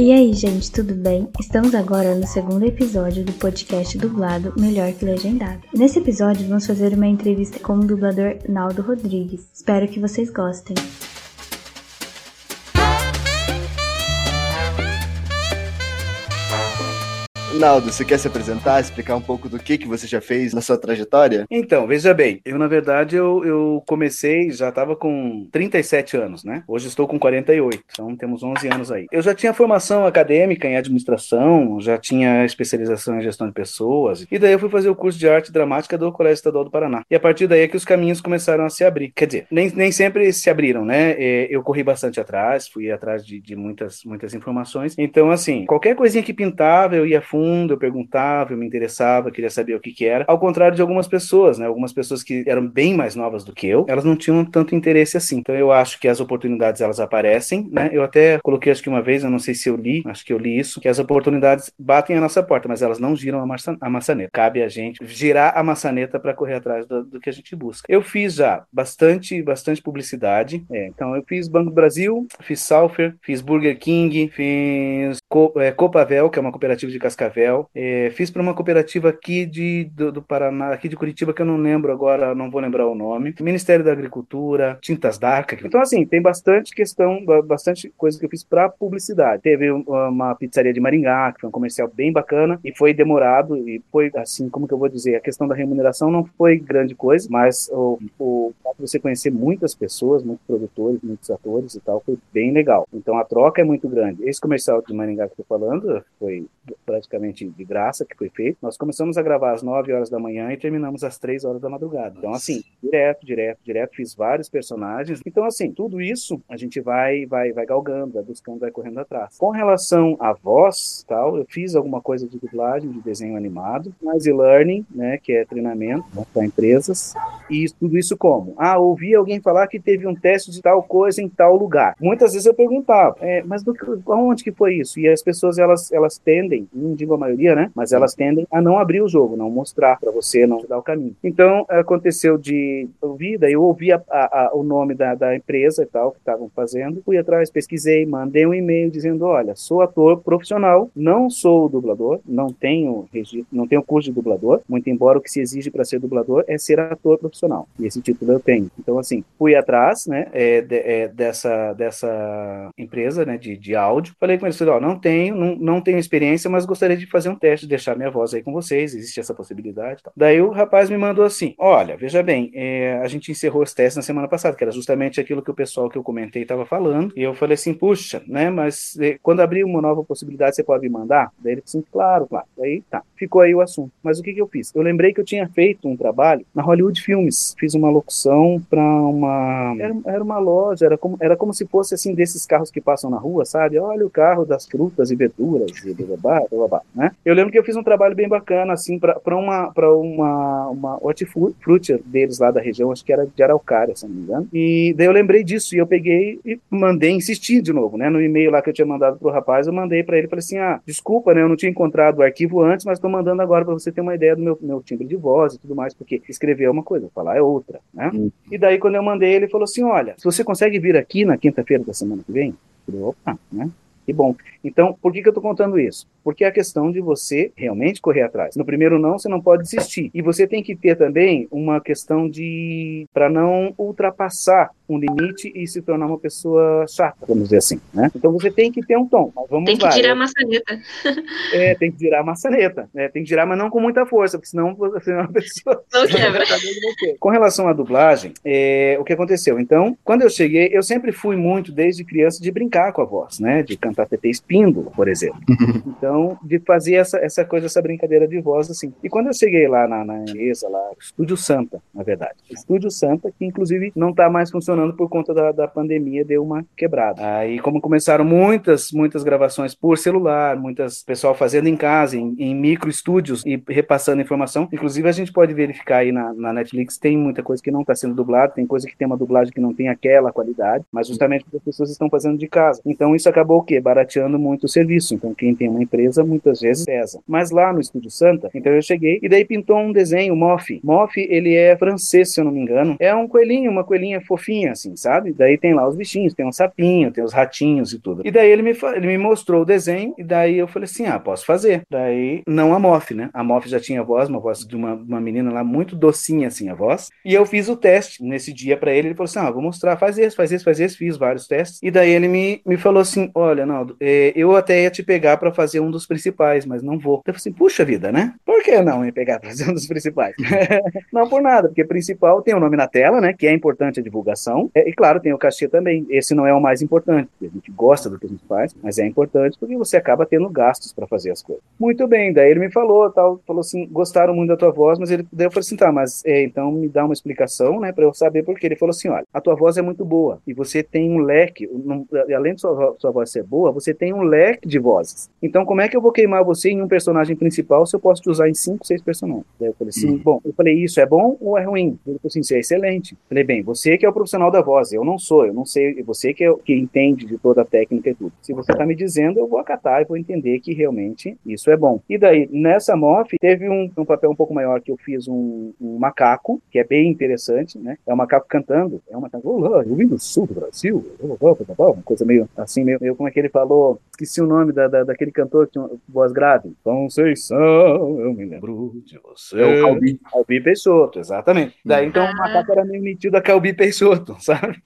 E aí, gente, tudo bem? Estamos agora no segundo episódio do podcast dublado Melhor que Legendado. Nesse episódio, vamos fazer uma entrevista com o dublador Naldo Rodrigues. Espero que vocês gostem. Naldo, você quer se apresentar, explicar um pouco do que, que você já fez na sua trajetória? Então, veja bem, eu na verdade eu, eu comecei, já estava com 37 anos, né? Hoje estou com 48, então temos 11 anos aí. Eu já tinha formação acadêmica em administração, já tinha especialização em gestão de pessoas, e daí eu fui fazer o curso de arte dramática do Colégio Estadual do Paraná. E a partir daí é que os caminhos começaram a se abrir. Quer dizer, nem, nem sempre se abriram, né? É, eu corri bastante atrás, fui atrás de, de muitas, muitas informações. Então, assim, qualquer coisinha que pintava, eu ia fundo eu perguntava, eu me interessava, queria saber o que que era. Ao contrário de algumas pessoas, né? Algumas pessoas que eram bem mais novas do que eu, elas não tinham tanto interesse assim. Então eu acho que as oportunidades elas aparecem, né? Eu até coloquei acho que uma vez, eu não sei se eu li, acho que eu li isso, que as oportunidades batem a nossa porta, mas elas não giram a, a maçaneta. Cabe a gente girar a maçaneta para correr atrás do, do, que a gente busca. Eu fiz já bastante, bastante publicidade. É, então eu fiz Banco Brasil, fiz Salfer, fiz Burger King, fiz Co é, Copavel, que é uma cooperativa de Cascavel Cascavel. É, fiz para uma cooperativa aqui de, do, do, Paraná, aqui de Curitiba, que eu não lembro agora, não vou lembrar o nome. Ministério da Agricultura, Tintas Darca. Então, assim, tem bastante questão, bastante coisa que eu fiz para publicidade. Teve uma pizzaria de Maringá, que foi um comercial bem bacana, e foi demorado, e foi, assim, como que eu vou dizer, a questão da remuneração não foi grande coisa, mas o, o você conhecer muitas pessoas, muitos produtores, muitos atores e tal, foi bem legal. Então, a troca é muito grande. Esse comercial de Maringá que eu tô falando foi praticamente de graça que foi feito. Nós começamos a gravar às 9 horas da manhã e terminamos às 3 horas da madrugada. Então, assim, direto, direto, direto, fiz vários personagens. Então, assim, tudo isso a gente vai, vai, vai galgando, vai buscando, vai correndo atrás. Com relação à voz, tal, eu fiz alguma coisa de dublagem, de desenho animado, mais e-learning, né, que é treinamento para empresas. E tudo isso como? Ah, ouvi alguém falar que teve um teste de tal coisa em tal lugar. Muitas vezes eu perguntava, é, mas do, onde que foi isso? E as pessoas, elas, elas tendem, não digo maioria, né? Mas elas tendem a não abrir o jogo, não mostrar para você, não dar o caminho. Então, aconteceu de ouvir, daí eu ouvi a, a, a, o nome da, da, empresa e tal, que estavam fazendo, fui atrás, pesquisei, mandei um e-mail dizendo, olha, sou ator profissional, não sou dublador, não tenho registro, não tenho curso de dublador, muito embora o que se exige para ser dublador é ser ator profissional, e esse título eu tenho. Então, assim, fui atrás, né, é, de, é, dessa, dessa empresa, né, de, de áudio, falei com eles, ó, não tenho, não, não tenho experiência, mas gostaria de fazer um teste, deixar minha voz aí com vocês, existe essa possibilidade. Tá? Daí o rapaz me mandou assim: olha, veja bem, é, a gente encerrou os testes na semana passada, que era justamente aquilo que o pessoal que eu comentei estava falando, e eu falei assim: puxa, né, mas é, quando abrir uma nova possibilidade, você pode me mandar? Daí ele disse: claro, claro. Daí tá, ficou aí o assunto. Mas o que, que eu fiz? Eu lembrei que eu tinha feito um trabalho na Hollywood Filmes, fiz uma locução para uma. Era, era, uma loja, era como, era como se fosse assim desses carros que passam na rua, sabe? Olha o carro das frutas e verduras e blá, blá, blá, blá, né? Eu lembro que eu fiz um trabalho bem bacana, assim, para uma, pra uma, uma hortifruti deles lá da região, acho que era de Araucária, se não me engano. E daí eu lembrei disso e eu peguei e mandei insistir de novo, né? No e-mail lá que eu tinha mandado pro rapaz, eu mandei para ele, falei assim, ah, desculpa, né? Eu não tinha encontrado o arquivo antes, mas estou mandando agora para você ter uma ideia do meu, meu timbre de voz e tudo mais, porque escrever é uma coisa, falar é outra, né? Uhum. E daí quando eu mandei, ele falou assim, olha, se você consegue vir aqui na quinta-feira da semana que vem, eu falei, opa, né? Que bom. Então, por que, que eu estou contando isso? Porque é a questão de você realmente correr atrás. No primeiro não, você não pode desistir. E você tem que ter também uma questão de para não ultrapassar um limite e se tornar uma pessoa chata, vamos dizer assim, né? Então você tem que ter um tom. Vamos tem que lá, girar a maçaneta. É, tem que girar a maçaneta. Né? Tem que girar, mas não com muita força, porque senão você é uma pessoa. Não quebra. com relação à dublagem, é, o que aconteceu? Então, quando eu cheguei, eu sempre fui muito, desde criança, de brincar com a voz, né? De cantar TT Espíndola, por exemplo. Então, de fazer essa, essa coisa, essa brincadeira de voz, assim. E quando eu cheguei lá na, na mesa, lá, Estúdio Santa, na verdade. Estúdio Santa, que inclusive não está mais funcionando por conta da, da pandemia, deu uma quebrada. Aí, como começaram muitas, muitas gravações por celular, muitas pessoal fazendo em casa, em, em micro estúdios e repassando informação, inclusive a gente pode verificar aí na, na Netflix, tem muita coisa que não está sendo dublada, tem coisa que tem uma dublagem que não tem aquela qualidade, mas justamente porque as pessoas estão fazendo de casa. Então, isso acabou o quê? Barateando muito o serviço. Então, quem tem uma empresa, muitas vezes pesa. Mas lá no Estúdio Santa, então eu cheguei e daí pintou um desenho, Moff. Moff, ele é francês, se eu não me engano. É um coelhinho, uma coelhinha fofinha, assim, sabe? Daí tem lá os bichinhos, tem um sapinho, tem os ratinhos e tudo. E daí ele me, ele me mostrou o desenho e daí eu falei assim, ah, posso fazer. Daí, não a Moff, né? A Moff já tinha voz, uma voz de uma, uma menina lá muito docinha, assim, a voz. E eu fiz o teste nesse dia para ele. Ele falou assim, ah, vou mostrar, faz esse, faz esse, faz esse. Fiz vários testes. E daí ele me, me falou assim, olha, Naldo, é, eu até ia te pegar para fazer um dos principais, mas não vou. Eu falei assim, puxa vida, né? Por que não me pegar para fazer um dos principais? não por nada, porque principal tem o nome na tela, né? Que é importante a divulgação. É, e claro, tem o cachê também. Esse não é o mais importante. A gente gosta do que a gente faz, mas é importante porque você acaba tendo gastos para fazer as coisas. Muito bem, daí ele me falou, tal, falou assim, gostaram muito da tua voz, mas ele daí eu falei assim, tá, mas é, então me dá uma explicação, né, para eu saber por quê. Ele falou assim, olha, a tua voz é muito boa e você tem um leque, além de sua, sua voz ser boa, você tem um leque de vozes. Então, como é que eu vou queimar você em um personagem principal se eu posso te usar em cinco, seis personagens? Daí eu falei assim, hum. bom, eu falei, isso é bom ou é ruim? Ele falou assim, isso é excelente. Eu falei, bem, você que é o profissional da voz, eu não sou, eu não sei, você que, é, que entende de toda a técnica e tudo. Se você está me dizendo, eu vou acatar e vou entender que realmente isso é bom. E daí, nessa MOF, teve um, um papel um pouco maior que eu fiz um, um, macaco, que é bem interessante, né? É um macaco cantando, é um macaco, olá, eu vim do sul do Brasil, uma coisa meio assim, meio, meio como é que ele falou, esqueci o nome da, da daquele cantor que tinha voz grave. Conceição, eu me lembro de você. É o Calbi, Calbi Peixoto, exatamente. Daí, então, o macaco era meio metido a Calbi Peixoto, sabe?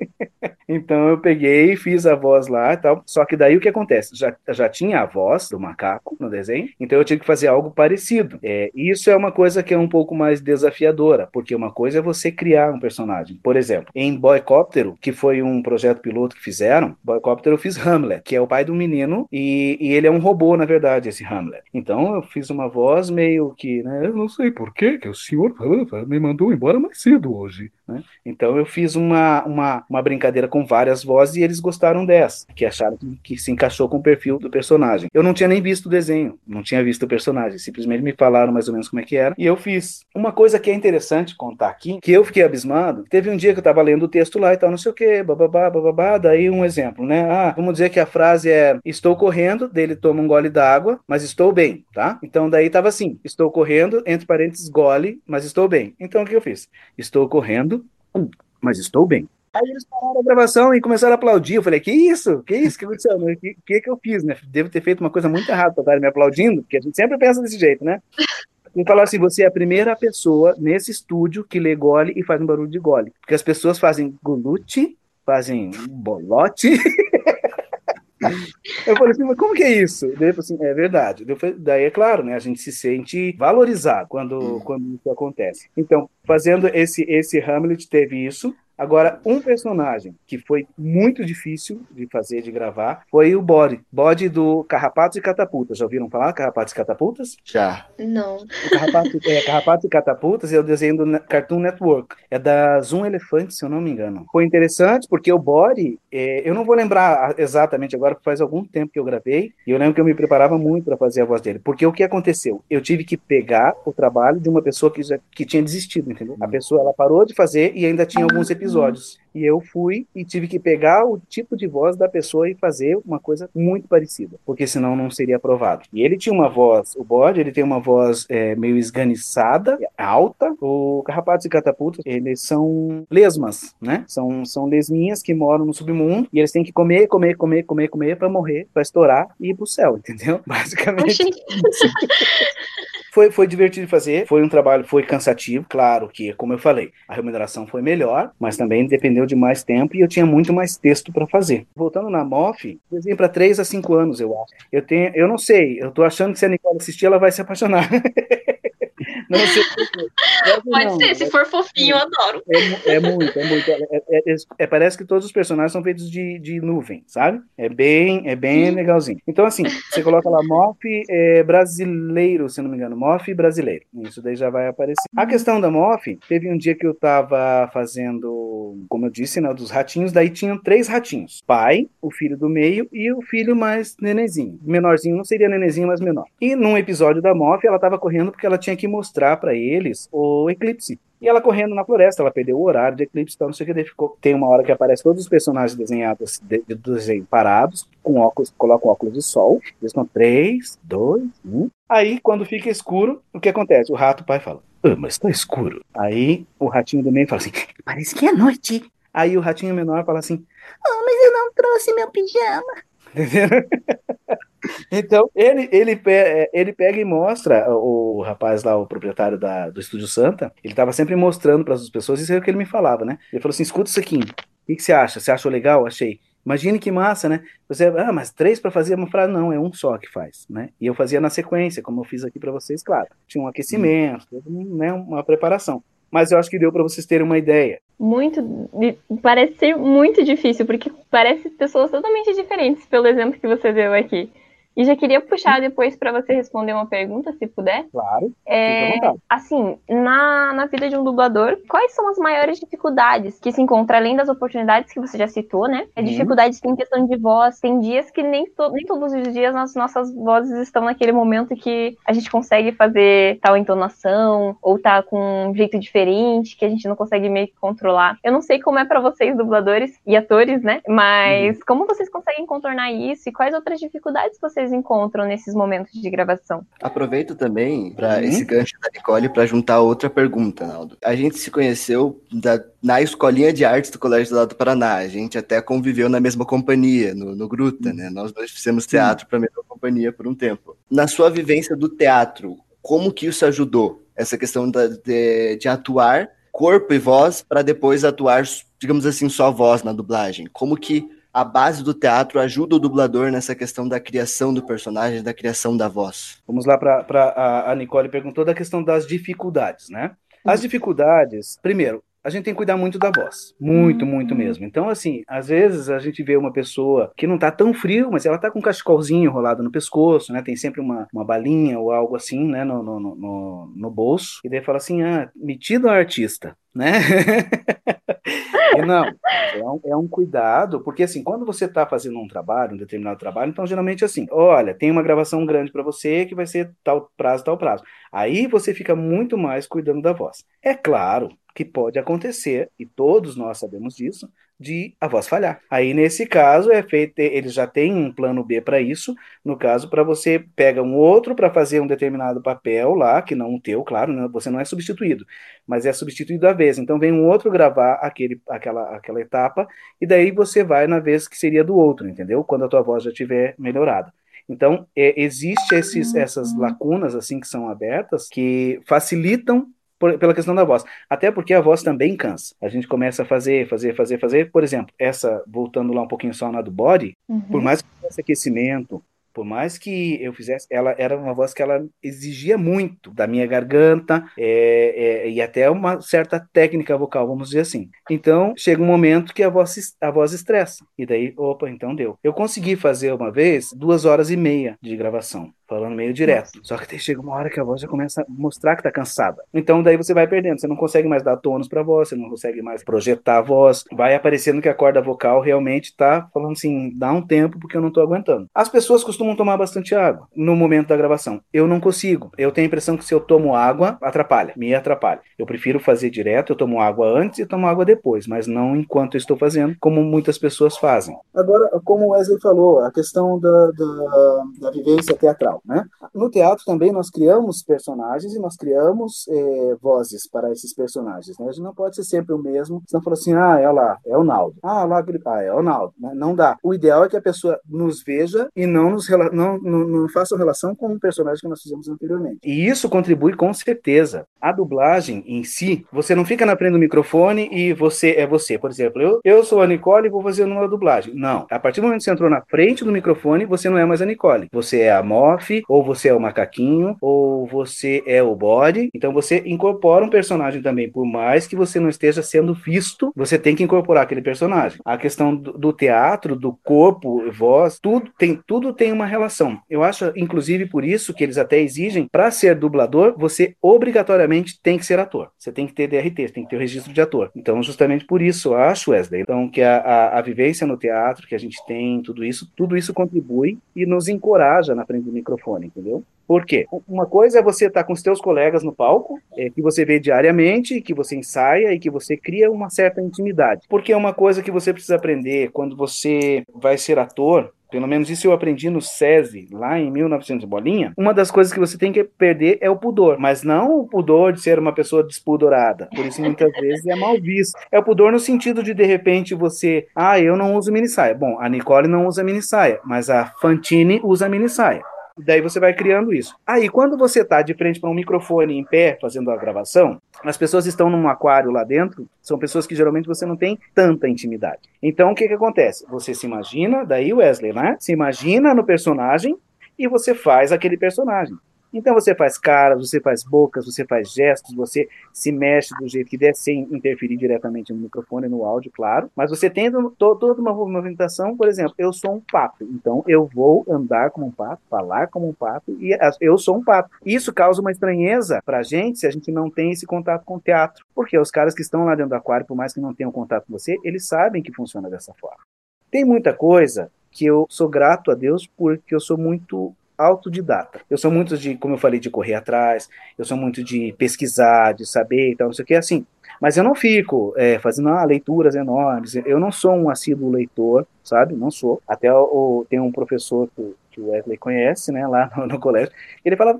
Então eu peguei, fiz a voz lá e tal. Só que daí o que acontece? Já, já tinha a voz do macaco no desenho, então eu tinha que fazer algo parecido. É, isso é uma coisa que é um pouco mais desafiadora, porque uma coisa é você criar um personagem. Por exemplo, em Boycóptero, que foi um projeto piloto que fizeram, Boycóptero eu fiz Hamlet, que é o pai do menino, e, e ele é um robô, na verdade, esse Hamlet. Então eu fiz uma voz meio que, né? Eu não sei por que que o senhor me mandou embora mais cedo hoje. Né? Então eu fiz uma, uma, uma brincadeira com várias vozes e eles gostaram dessa, que acharam que, que, se encaixou com o perfil do personagem. Eu não tinha nem visto o desenho, não tinha visto o personagem, simplesmente me falaram mais ou menos como é que era e eu fiz. Uma coisa que é interessante contar aqui, que eu fiquei abismado, teve um dia que eu estava lendo o texto lá e tal, não sei o que, bababá, bababá, daí um exemplo, né? Ah, vamos dizer que a frase é estou correndo, dele toma um gole d'água, mas estou bem, tá? Então daí estava assim, estou correndo, entre parênteses, gole, mas estou bem. Então o que eu fiz? Estou correndo, mas estou bem. Aí eles pararam a gravação e começaram a aplaudir. Eu falei, que isso? Que isso? Que aconteceu? O que, que, que eu fiz, né? Devo ter feito uma coisa muito errada para estar me aplaudindo, porque a gente sempre pensa desse jeito, né? E falar assim, você é a primeira pessoa nesse estúdio que lê gole e faz um barulho de gole. Porque as pessoas fazem golute, fazem bolote. Eu falei assim, mas como que é isso? Daí eu falei assim, é verdade. Daí é claro, né? A gente se sente valorizado quando, quando isso acontece. Então, fazendo esse, esse Hamlet, teve isso. Agora, um personagem que foi muito difícil de fazer, de gravar, foi o Bode. Bode do Carrapatos e Catapultas. Já ouviram falar Carrapatos e Catapultas? Já. Não. O Carrapatos, é, Carrapatos e Catapultas é o desenho do Cartoon Network. É da Zoom Elefante, se eu não me engano. Foi interessante porque o Bode, é, eu não vou lembrar exatamente agora, porque faz algum tempo que eu gravei, e eu lembro que eu me preparava muito para fazer a voz dele. Porque o que aconteceu? Eu tive que pegar o trabalho de uma pessoa que, já, que tinha desistido, entendeu? A pessoa, ela parou de fazer e ainda tinha alguns episódios episódios. E eu fui e tive que pegar o tipo de voz da pessoa e fazer uma coisa muito parecida, porque senão não seria aprovado. E ele tinha uma voz, o bode, ele tem uma voz é, meio esganiçada, alta. O Carrapatos e Catapultas, eles são lesmas, né? São, são lesminhas que moram no submundo e eles têm que comer, comer, comer, comer, comer para morrer, para estourar e ir pro céu, entendeu? Basicamente. Foi, foi divertido fazer, foi um trabalho, foi cansativo, claro que, como eu falei, a remuneração foi melhor, mas também dependeu de mais tempo e eu tinha muito mais texto para fazer. Voltando na MOF, desenho para 3 a 5 anos, eu acho. Eu tenho, eu não sei, eu tô achando que se a Nicole assistir, ela vai se apaixonar. Não sei Pode não, ser, se for fofinho, eu adoro. É, é muito, é muito. É, é, é, parece que todos os personagens são feitos de, de nuvem, sabe? É bem, é bem legalzinho. Então, assim, você coloca lá MOF brasileiro, se não me engano, MOF brasileiro. Isso daí já vai aparecer. A questão da MOF, teve um dia que eu tava fazendo, como eu disse, né, dos ratinhos, daí tinham três ratinhos. Pai, o filho do meio e o filho mais nenenzinho. Menorzinho, não seria nenenzinho, mas menor. E num episódio da MOF, ela tava correndo porque ela tinha que mostrar mostrar para eles o eclipse. E ela correndo na floresta, ela perdeu o horário de eclipse, então não sei o que. Ficou, tem uma hora que aparece todos os personagens desenhados de, de desenho parados, com óculos, colocam óculos de sol. Eles estão 3, 2, 1. Aí, quando fica escuro, o que acontece? O rato pai fala: ah, mas tá escuro. Aí o ratinho do meio fala assim: parece que é noite. Aí o ratinho menor fala assim: oh, mas eu não trouxe meu pijama. Então, ele, ele, é, ele pega e mostra, o rapaz lá, o proprietário da, do Estúdio Santa, ele estava sempre mostrando para as pessoas, isso é o que ele me falava, né? Ele falou assim: escuta isso aqui, o que, que você acha? Você achou legal? Achei. Imagine que massa, né? Você, ah, mas três para fazer uma frase? Não, é um só que faz, né? E eu fazia na sequência, como eu fiz aqui para vocês, claro. Tinha um aquecimento, né, uma preparação. Mas eu acho que deu para vocês terem uma ideia. Muito, parece ser muito difícil, porque parece pessoas totalmente diferentes, pelo exemplo que você deu aqui. E já queria puxar depois para você responder uma pergunta, se puder. Claro. É, assim, na, na vida de um dublador, quais são as maiores dificuldades que se encontra, além das oportunidades que você já citou, né? É uhum. Dificuldades em questão de voz. Tem dias que nem, to, nem todos os dias as nossas vozes estão naquele momento que a gente consegue fazer tal entonação, ou tá com um jeito diferente, que a gente não consegue meio que controlar. Eu não sei como é para vocês, dubladores e atores, né? Mas uhum. como vocês conseguem contornar isso e quais outras dificuldades vocês vocês encontram nesses momentos de gravação? Aproveito também para uhum. esse gancho da Nicole para juntar outra pergunta, Naldo. A gente se conheceu da, na escolinha de artes do Colégio do Lado do Paraná. A gente até conviveu na mesma companhia, no, no Gruta, uhum. né? Nós dois fizemos teatro para a mesma companhia por um tempo. Na sua vivência do teatro, como que isso ajudou? Essa questão da, de, de atuar corpo e voz para depois atuar, digamos assim, só voz na dublagem. Como que a base do teatro ajuda o dublador nessa questão da criação do personagem, da criação da voz? Vamos lá para a Nicole perguntou da questão das dificuldades, né? As dificuldades, primeiro, a gente tem que cuidar muito da voz. Muito, muito mesmo. Então, assim, às vezes a gente vê uma pessoa que não tá tão frio, mas ela tá com um cachecolzinho enrolado no pescoço, né? Tem sempre uma, uma balinha ou algo assim, né? No, no, no, no bolso. E daí fala assim, ah, metido a artista, né? E não, é um, é um, cuidado, porque assim, quando você está fazendo um trabalho, um determinado trabalho, então geralmente assim, olha, tem uma gravação grande para você que vai ser tal prazo, tal prazo. Aí você fica muito mais cuidando da voz. É claro que pode acontecer, e todos nós sabemos disso, de a voz falhar. Aí, nesse caso, é feito, eles já têm um plano B para isso. No caso, para você pega um outro para fazer um determinado papel lá, que não o teu, claro, né? você não é substituído, mas é substituído à vez. Então, vem um outro gravar aquele, aquela, aquela etapa, e daí você vai na vez que seria do outro, entendeu? Quando a tua voz já estiver melhorada. Então, é, existe esses, essas lacunas assim que são abertas que facilitam por, pela questão da voz. Até porque a voz também cansa. A gente começa a fazer, fazer, fazer, fazer. Por exemplo, essa, voltando lá um pouquinho só na do body, uhum. por mais que tivesse aquecimento, por mais que eu fizesse, ela era uma voz que ela exigia muito da minha garganta é, é, e até uma certa técnica vocal, vamos dizer assim. Então chega um momento que a voz a voz estressa e daí, opa, então deu. Eu consegui fazer uma vez duas horas e meia de gravação falando meio direto. Só que chega uma hora que a voz já começa a mostrar que tá cansada. Então daí você vai perdendo, você não consegue mais dar tônus pra voz, você não consegue mais projetar a voz. Vai aparecendo que a corda vocal realmente tá falando assim, dá um tempo porque eu não tô aguentando. As pessoas costumam tomar bastante água no momento da gravação. Eu não consigo. Eu tenho a impressão que se eu tomo água, atrapalha, me atrapalha. Eu prefiro fazer direto, eu tomo água antes e tomo água depois, mas não enquanto eu estou fazendo, como muitas pessoas fazem. Agora, como o Wesley falou, a questão da, da, da vivência teatral. Né? No teatro também nós criamos personagens e nós criamos é, vozes para esses personagens. Né? A gente não pode ser sempre o mesmo, senão fala assim, ah, é lá, é o Naldo. Ah, lá, ah, é o Naldo. Né? Não dá. O ideal é que a pessoa nos veja e não, nos, não, não, não faça relação com o personagem que nós fizemos anteriormente. E isso contribui com certeza. A dublagem em si, você não fica na frente do microfone e você é você. Por exemplo, eu, eu sou a Nicole e vou fazer uma dublagem. Não. A partir do momento que você entrou na frente do microfone, você não é mais a Nicole. Você é a Moff, ou você é o macaquinho, ou você é o bode. Então você incorpora um personagem também, por mais que você não esteja sendo visto, você tem que incorporar aquele personagem. A questão do, do teatro, do corpo, voz, tudo tem, tudo tem uma relação. Eu acho, inclusive, por isso que eles até exigem, para ser dublador, você obrigatoriamente tem que ser ator. Você tem que ter DRT, tem que ter o registro de ator. Então, justamente por isso, acho, Wesley, então, que a, a, a vivência no teatro que a gente tem, tudo isso, tudo isso contribui e nos encoraja na frente do microfone microfone, entendeu? Por quê? Uma coisa é você estar tá com os teus colegas no palco, é, que você vê diariamente, que você ensaia e que você cria uma certa intimidade. Porque é uma coisa que você precisa aprender quando você vai ser ator, pelo menos isso eu aprendi no SESI, lá em 1900 bolinha, uma das coisas que você tem que perder é o pudor, mas não o pudor de ser uma pessoa despudorada, por isso muitas vezes é mal visto. É o pudor no sentido de, de repente, você, ah, eu não uso mini saia. Bom, a Nicole não usa mini saia, mas a Fantine usa mini saia. Daí você vai criando isso. Aí, quando você está de frente para um microfone em pé, fazendo a gravação, as pessoas estão num aquário lá dentro, são pessoas que geralmente você não tem tanta intimidade. Então, o que que acontece? Você se imagina, daí Wesley, né? Se imagina no personagem e você faz aquele personagem. Então você faz caras, você faz bocas, você faz gestos, você se mexe do jeito que der, sem interferir diretamente no microfone, no áudio, claro. Mas você tem toda uma movimentação, por exemplo, eu sou um pato, então eu vou andar como um pato, falar como um pato, e eu sou um pato. Isso causa uma estranheza pra gente se a gente não tem esse contato com o teatro. Porque os caras que estão lá dentro do aquário, por mais que não tenham contato com você, eles sabem que funciona dessa forma. Tem muita coisa que eu sou grato a Deus porque eu sou muito autodidata. Eu sou muito de, como eu falei, de correr atrás, eu sou muito de pesquisar, de saber e tal, não sei o que, assim. Mas eu não fico é, fazendo ah, leituras enormes, eu não sou um assíduo leitor, sabe? Não sou. Até o, tem um professor que, que o Wesley conhece, né, lá no, no colégio, ele fala,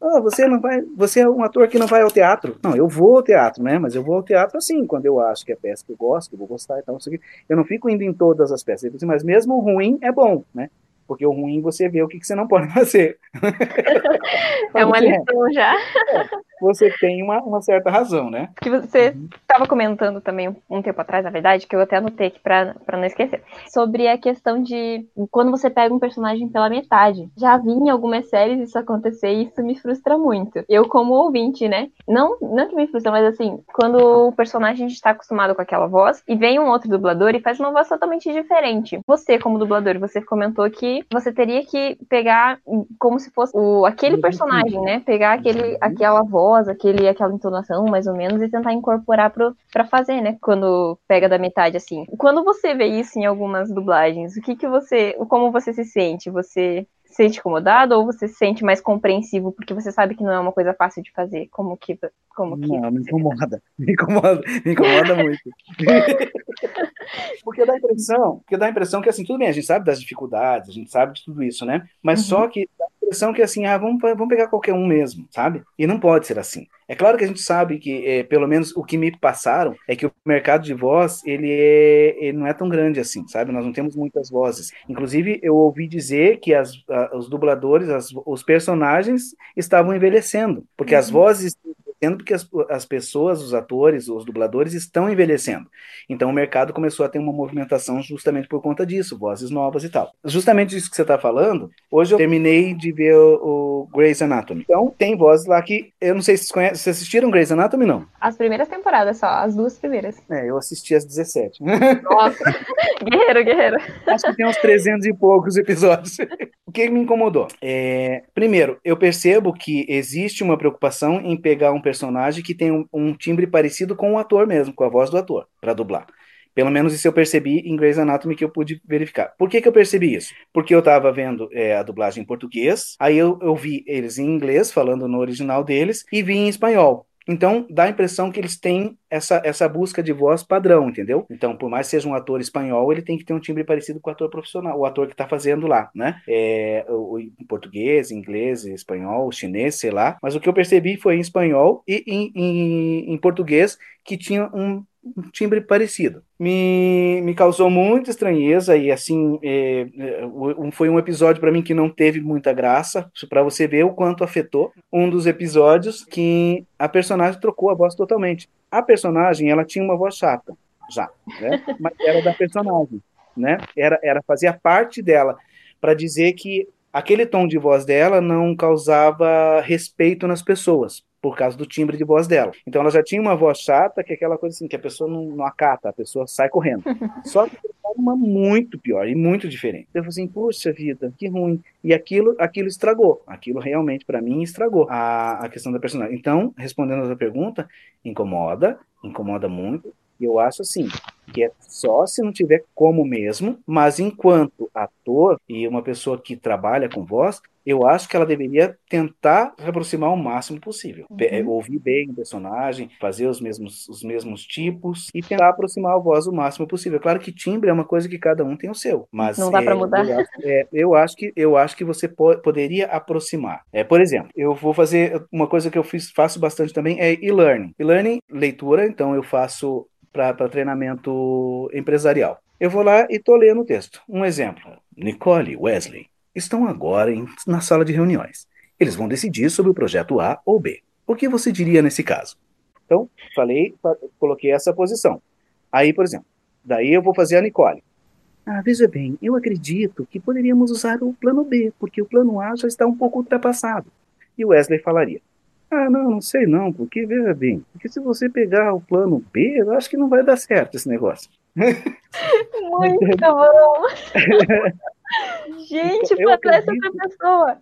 ah, você não vai, você é um ator que não vai ao teatro. Não, eu vou ao teatro, né? Mas eu vou ao teatro assim, quando eu acho que é peça que eu gosto, que eu vou gostar e tal, não sei o que. Eu não fico indo em todas as peças. Assim, mas mesmo ruim é bom, né? Porque o ruim você vê o que, que você não pode fazer. É uma lição já. É, você tem uma, uma, certa razão, né? Que você estava uhum. comentando também um tempo atrás, na verdade, que eu até anotei aqui para não esquecer, sobre a questão de quando você pega um personagem pela metade. Já vi em algumas séries isso acontecer e isso me frustra muito. Eu, como ouvinte, né? Não, não que me frustra, mas assim, quando o personagem está acostumado com aquela voz e vem um outro dublador e faz uma voz totalmente diferente. Você, como dublador, você comentou que você teria que pegar como se fosse o, aquele personagem, né? Pegar aquele, aquela voz, aquele, aquela entonação, mais ou menos, e tentar incorporar pro, pra fazer, né? Quando pega da metade, assim. Quando você vê isso em algumas dublagens, o que que você. Como você se sente? Você se sente incomodado ou você se sente mais compreensivo porque você sabe que não é uma coisa fácil de fazer? Como que. Como que não, me incomoda. Me incomoda, me incomoda muito. porque dá a impressão, porque dá a impressão que assim, tudo bem, a gente sabe das dificuldades, a gente sabe de tudo isso, né? Mas uhum. só que impressão que assim, ah, vamos, vamos pegar qualquer um mesmo, sabe? E não pode ser assim. É claro que a gente sabe que, é, pelo menos o que me passaram, é que o mercado de voz, ele, é, ele não é tão grande assim, sabe? Nós não temos muitas vozes. Inclusive, eu ouvi dizer que as, a, os dubladores, as, os personagens estavam envelhecendo, porque uhum. as vozes porque as, as pessoas, os atores, os dubladores estão envelhecendo. Então o mercado começou a ter uma movimentação justamente por conta disso, vozes novas e tal. Justamente isso que você está falando, hoje eu terminei de ver o, o Grey's Anatomy. Então tem vozes lá que, eu não sei se vocês conhecem, vocês assistiram Grey's Anatomy, não? As primeiras temporadas só, as duas primeiras. É, eu assisti as 17. Nossa, guerreiro, guerreiro. Acho que tem uns 300 e poucos episódios. o que me incomodou? É, primeiro, eu percebo que existe uma preocupação em pegar um personagem que tem um, um timbre parecido com o ator mesmo, com a voz do ator, para dublar. Pelo menos isso eu percebi em Grey's Anatomy que eu pude verificar. Por que, que eu percebi isso? Porque eu estava vendo é, a dublagem em português, aí eu, eu vi eles em inglês, falando no original deles, e vi em espanhol. Então, dá a impressão que eles têm essa, essa busca de voz padrão, entendeu? Então, por mais que seja um ator espanhol, ele tem que ter um timbre parecido com o ator profissional, o ator que está fazendo lá, né? É, o, em português, inglês, espanhol, chinês, sei lá. Mas o que eu percebi foi em espanhol e em, em, em português que tinha um um timbre parecido. Me, me causou muita estranheza e assim é, é, foi um episódio para mim que não teve muita graça, para você ver o quanto afetou. Um dos episódios que a personagem trocou a voz totalmente. A personagem ela tinha uma voz chata já, né? Mas era da personagem, né? Era era fazia parte dela para dizer que aquele tom de voz dela não causava respeito nas pessoas por causa do timbre de voz dela. Então ela já tinha uma voz chata, que é aquela coisa assim, que a pessoa não, não acata, a pessoa sai correndo. Só que uma muito pior e muito diferente. Eu falei assim, poxa vida, que ruim. E aquilo, aquilo estragou. Aquilo realmente, para mim, estragou a, a questão da personagem. Então, respondendo a sua pergunta, incomoda, incomoda muito, Eu acho assim, que é só se não tiver como mesmo, mas enquanto ator e uma pessoa que trabalha com voz, eu acho que ela deveria tentar se aproximar o máximo possível. Uhum. Ouvir bem o personagem, fazer os mesmos, os mesmos tipos e tentar aproximar a voz o máximo possível. Claro que timbre é uma coisa que cada um tem o seu, mas não dá é, para mudar. Eu acho, é, eu acho, que eu acho que você po poderia aproximar. É, por exemplo, eu vou fazer uma coisa que eu fiz, faço bastante também é e-learning. E-learning, leitura, então eu faço para treinamento empresarial. Eu vou lá e estou lendo o texto. Um exemplo. Nicole Wesley estão agora em, na sala de reuniões. Eles vão decidir sobre o projeto A ou B. O que você diria nesse caso? Então, falei, coloquei essa posição. Aí, por exemplo, daí eu vou fazer a Nicole. Ah, veja bem, eu acredito que poderíamos usar o plano B, porque o plano A já está um pouco ultrapassado. E o Wesley falaria: ah, não, não sei não, porque veja bem, porque se você pegar o plano B, eu acho que não vai dar certo esse negócio. Muito bom! Gente, então, para essa pessoa.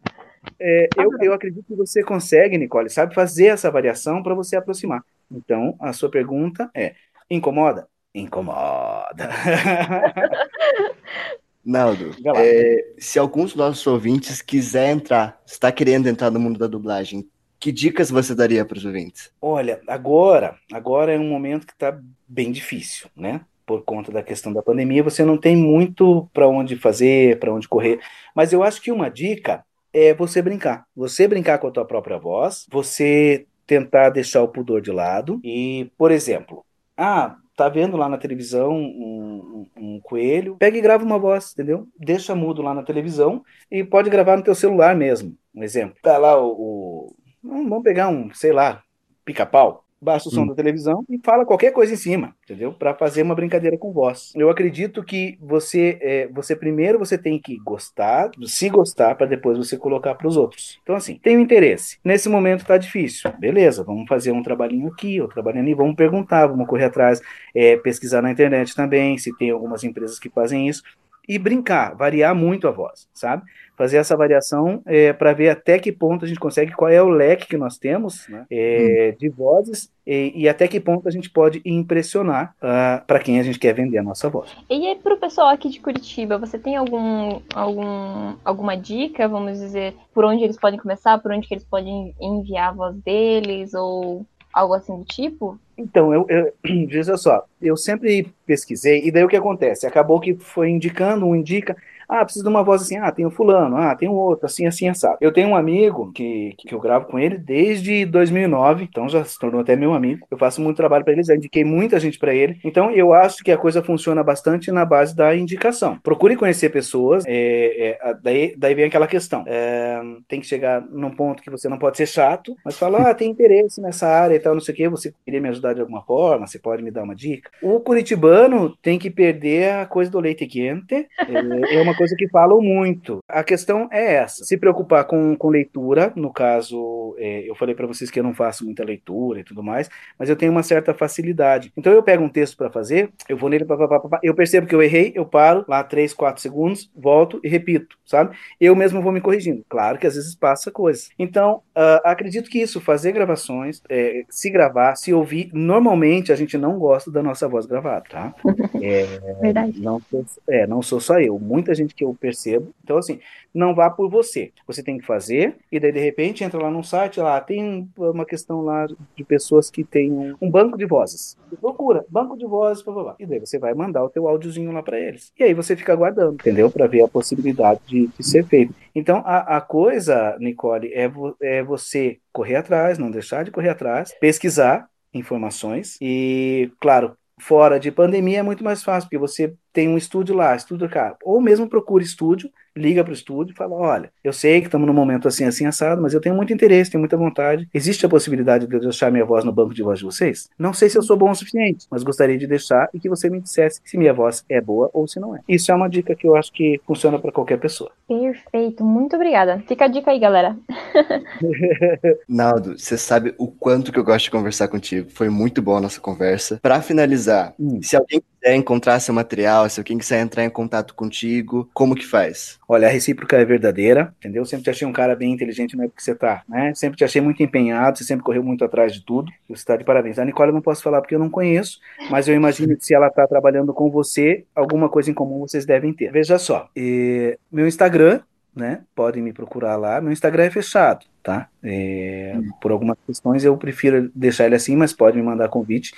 É, eu, eu acredito que você consegue, Nicole, sabe, fazer essa variação para você aproximar. Então, a sua pergunta é: incomoda? Incomoda. Naldo, é, se alguns dos nossos ouvintes quiser entrar, está querendo entrar no mundo da dublagem, que dicas você daria para os ouvintes? Olha, agora, agora é um momento que está bem difícil, né? Por conta da questão da pandemia, você não tem muito para onde fazer, para onde correr. Mas eu acho que uma dica é você brincar. Você brincar com a tua própria voz, você tentar deixar o pudor de lado e, por exemplo, ah, tá vendo lá na televisão um, um, um, coelho, pega e grava uma voz, entendeu? Deixa mudo lá na televisão e pode gravar no teu celular mesmo. Um exemplo. Tá lá o, o Vamos pegar um, sei lá, pica-pau, baixa o som hum. da televisão e fala qualquer coisa em cima, entendeu? Para fazer uma brincadeira com voz. Eu acredito que você, é, você primeiro você tem que gostar, se gostar, para depois você colocar para os outros. Então assim, tem um interesse. Nesse momento tá difícil, beleza? Vamos fazer um trabalhinho aqui, outro trabalhinho ali, vamos perguntar, vamos correr atrás, é, pesquisar na internet também, se tem algumas empresas que fazem isso e brincar, variar muito a voz, sabe? Fazer essa variação é, para ver até que ponto a gente consegue, qual é o leque que nós temos né, é, hum. de vozes e, e, até que ponto a gente pode impressionar uh, ah, para quem a gente quer vender a nossa voz. E para o pessoal aqui de Curitiba, você tem algum, algum, alguma dica, vamos dizer, por onde eles podem começar, por onde que eles podem enviar a voz deles ou algo assim do tipo? Então, eu, eu veja só, eu sempre pesquisei, e daí o que acontece? Acabou que foi indicando, um indica, ah, preciso de uma voz assim, ah, tem o fulano, ah, tem um outro, assim, assim, assado. Eu tenho um amigo que, que eu gravo com ele desde 2009, então já se tornou até meu amigo. Eu faço muito trabalho para ele, já indiquei muita gente para ele. Então eu acho que a coisa funciona bastante na base da indicação. Procure conhecer pessoas, é, é, daí, daí vem aquela questão. É, tem que chegar num ponto que você não pode ser chato, mas fala, ah, tem interesse nessa área e tal, não sei o que, você queria me ajudar de alguma forma, você pode me dar uma dica. O curitibano tem que perder a coisa do leite quente, é, é uma coisa que falam muito. A questão é essa: se preocupar com, com leitura. No caso, é, eu falei para vocês que eu não faço muita leitura e tudo mais, mas eu tenho uma certa facilidade. Então eu pego um texto para fazer, eu vou nele, pá, pá, pá, eu percebo que eu errei, eu paro lá 3, 4 segundos, volto e repito, sabe? Eu mesmo vou me corrigindo. Claro que às vezes passa coisa. Então, uh, acredito que isso, fazer gravações, é, se gravar, se ouvir, normalmente a gente não gosta da nossa voz gravada, tá? É, Verdade. Não, é, não sou só eu. Muita gente que eu percebo. Então, assim, não vá por você. Você tem que fazer, e daí, de repente, entra lá num site, lá tem uma questão lá de pessoas que têm um, um banco de vozes. Procura, banco de vozes, blá, blá, blá. E daí você vai mandar o teu áudiozinho lá para eles. E aí você fica aguardando, entendeu? Para ver a possibilidade de, de, ser feito. Então, a, a coisa, Nicole, é, vo, é você correr atrás, não deixar de correr atrás, pesquisar informações e, claro, fora de pandemia é muito mais fácil, porque você tem um estúdio lá, estúdio cá, ou mesmo procura estúdio liga para o estúdio e fala: olha, eu sei que estamos num momento assim, assim, assado, mas eu tenho muito interesse, tenho muita vontade. Existe a possibilidade de eu deixar minha voz no banco de voz de vocês? Não sei se eu sou bom o suficiente, mas gostaria de deixar e que você me dissesse se minha voz é boa ou se não é. Isso é uma dica que eu acho que funciona para qualquer pessoa. Perfeito, muito obrigada. Fica a dica aí, galera. Naldo, você sabe o quanto que eu gosto de conversar contigo. Foi muito boa a nossa conversa. Para finalizar, hum. se alguém quiser encontrar seu material, se alguém quiser entrar em contato contigo, como que faz? Olha, a recíproca é verdadeira, entendeu? Sempre te achei um cara bem inteligente, não é porque você tá, né? Sempre te achei muito empenhado, você sempre correu muito atrás de tudo. Você está de parabéns. A Nicole eu não posso falar porque eu não conheço, mas eu imagino que se ela está trabalhando com você, alguma coisa em comum vocês devem ter. Veja só, e, meu Instagram, né? Podem me procurar lá. Meu Instagram é fechado, tá? É, por algumas questões eu prefiro deixar ele assim, mas pode me mandar convite,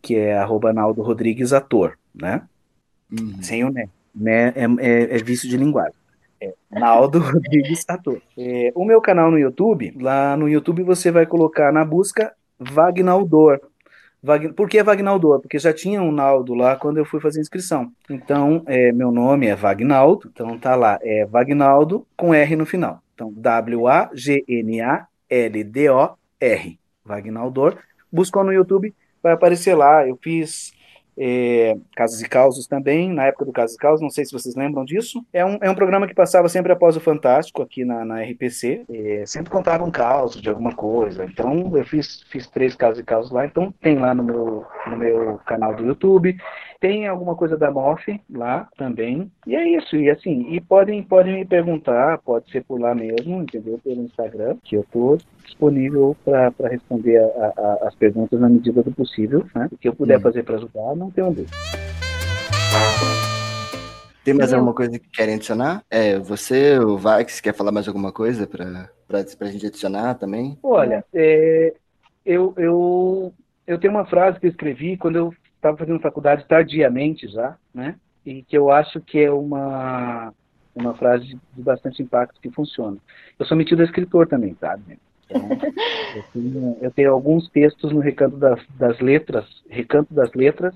que é arroba Naldo Rodrigues Ator, né? Uhum. Sem o né. né é, é, é vício de linguagem. É, Naldo Rodrigues Ator. É, o meu canal no YouTube, lá no YouTube você vai colocar na busca Vagnaldor. Vag... Por que Vagnaldor? Porque já tinha um Naldo lá quando eu fui fazer inscrição. Então, é, meu nome é Vagnaldo, então tá lá, é Vagnaldo com R no final. Então, W-A-G-N-A-L-D-O-R. Vagnaldor. Buscou no YouTube, vai aparecer lá. Eu fiz é, Casos e Causos também, na época do Casos e Causos, não sei se vocês lembram disso. É um, é um programa que passava sempre após o Fantástico aqui na, na RPC, é, sempre contava um caos de alguma coisa. Então eu fiz, fiz três Casos e Causos lá, então tem lá no meu, no meu canal do YouTube. Tem alguma coisa da MOF lá também. E é isso. E assim, e podem, podem me perguntar, pode ser por lá mesmo, entendeu? Pelo Instagram, que eu tô disponível para responder a, a, as perguntas na medida do possível, né? O que eu puder hum. fazer para ajudar, não tenho dúvida. Tem mais alguma coisa que querem adicionar? É, você, o Vax, quer falar mais alguma coisa para a gente adicionar também? Olha, é, eu, eu, eu tenho uma frase que eu escrevi quando eu estava fazendo faculdade tardiamente já, né? E que eu acho que é uma, uma frase de bastante impacto que funciona. Eu sou metido a escritor também, sabe? Então, eu, tenho, eu, tenho, alguns textos no Recanto das, das Letras, Recanto das Letras,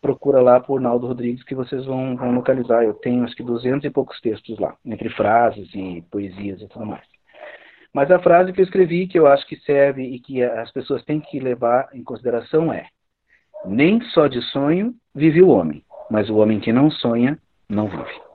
procura lá por Naldo Rodrigues que vocês vão, vão localizar. Eu tenho acho que 200 e poucos textos lá, entre frases e poesias e tudo mais. Mas a frase que eu escrevi, que eu acho que serve e que as pessoas têm que levar em consideração é: nem só de sonho vive o homem, mas o homem que não sonha não vive.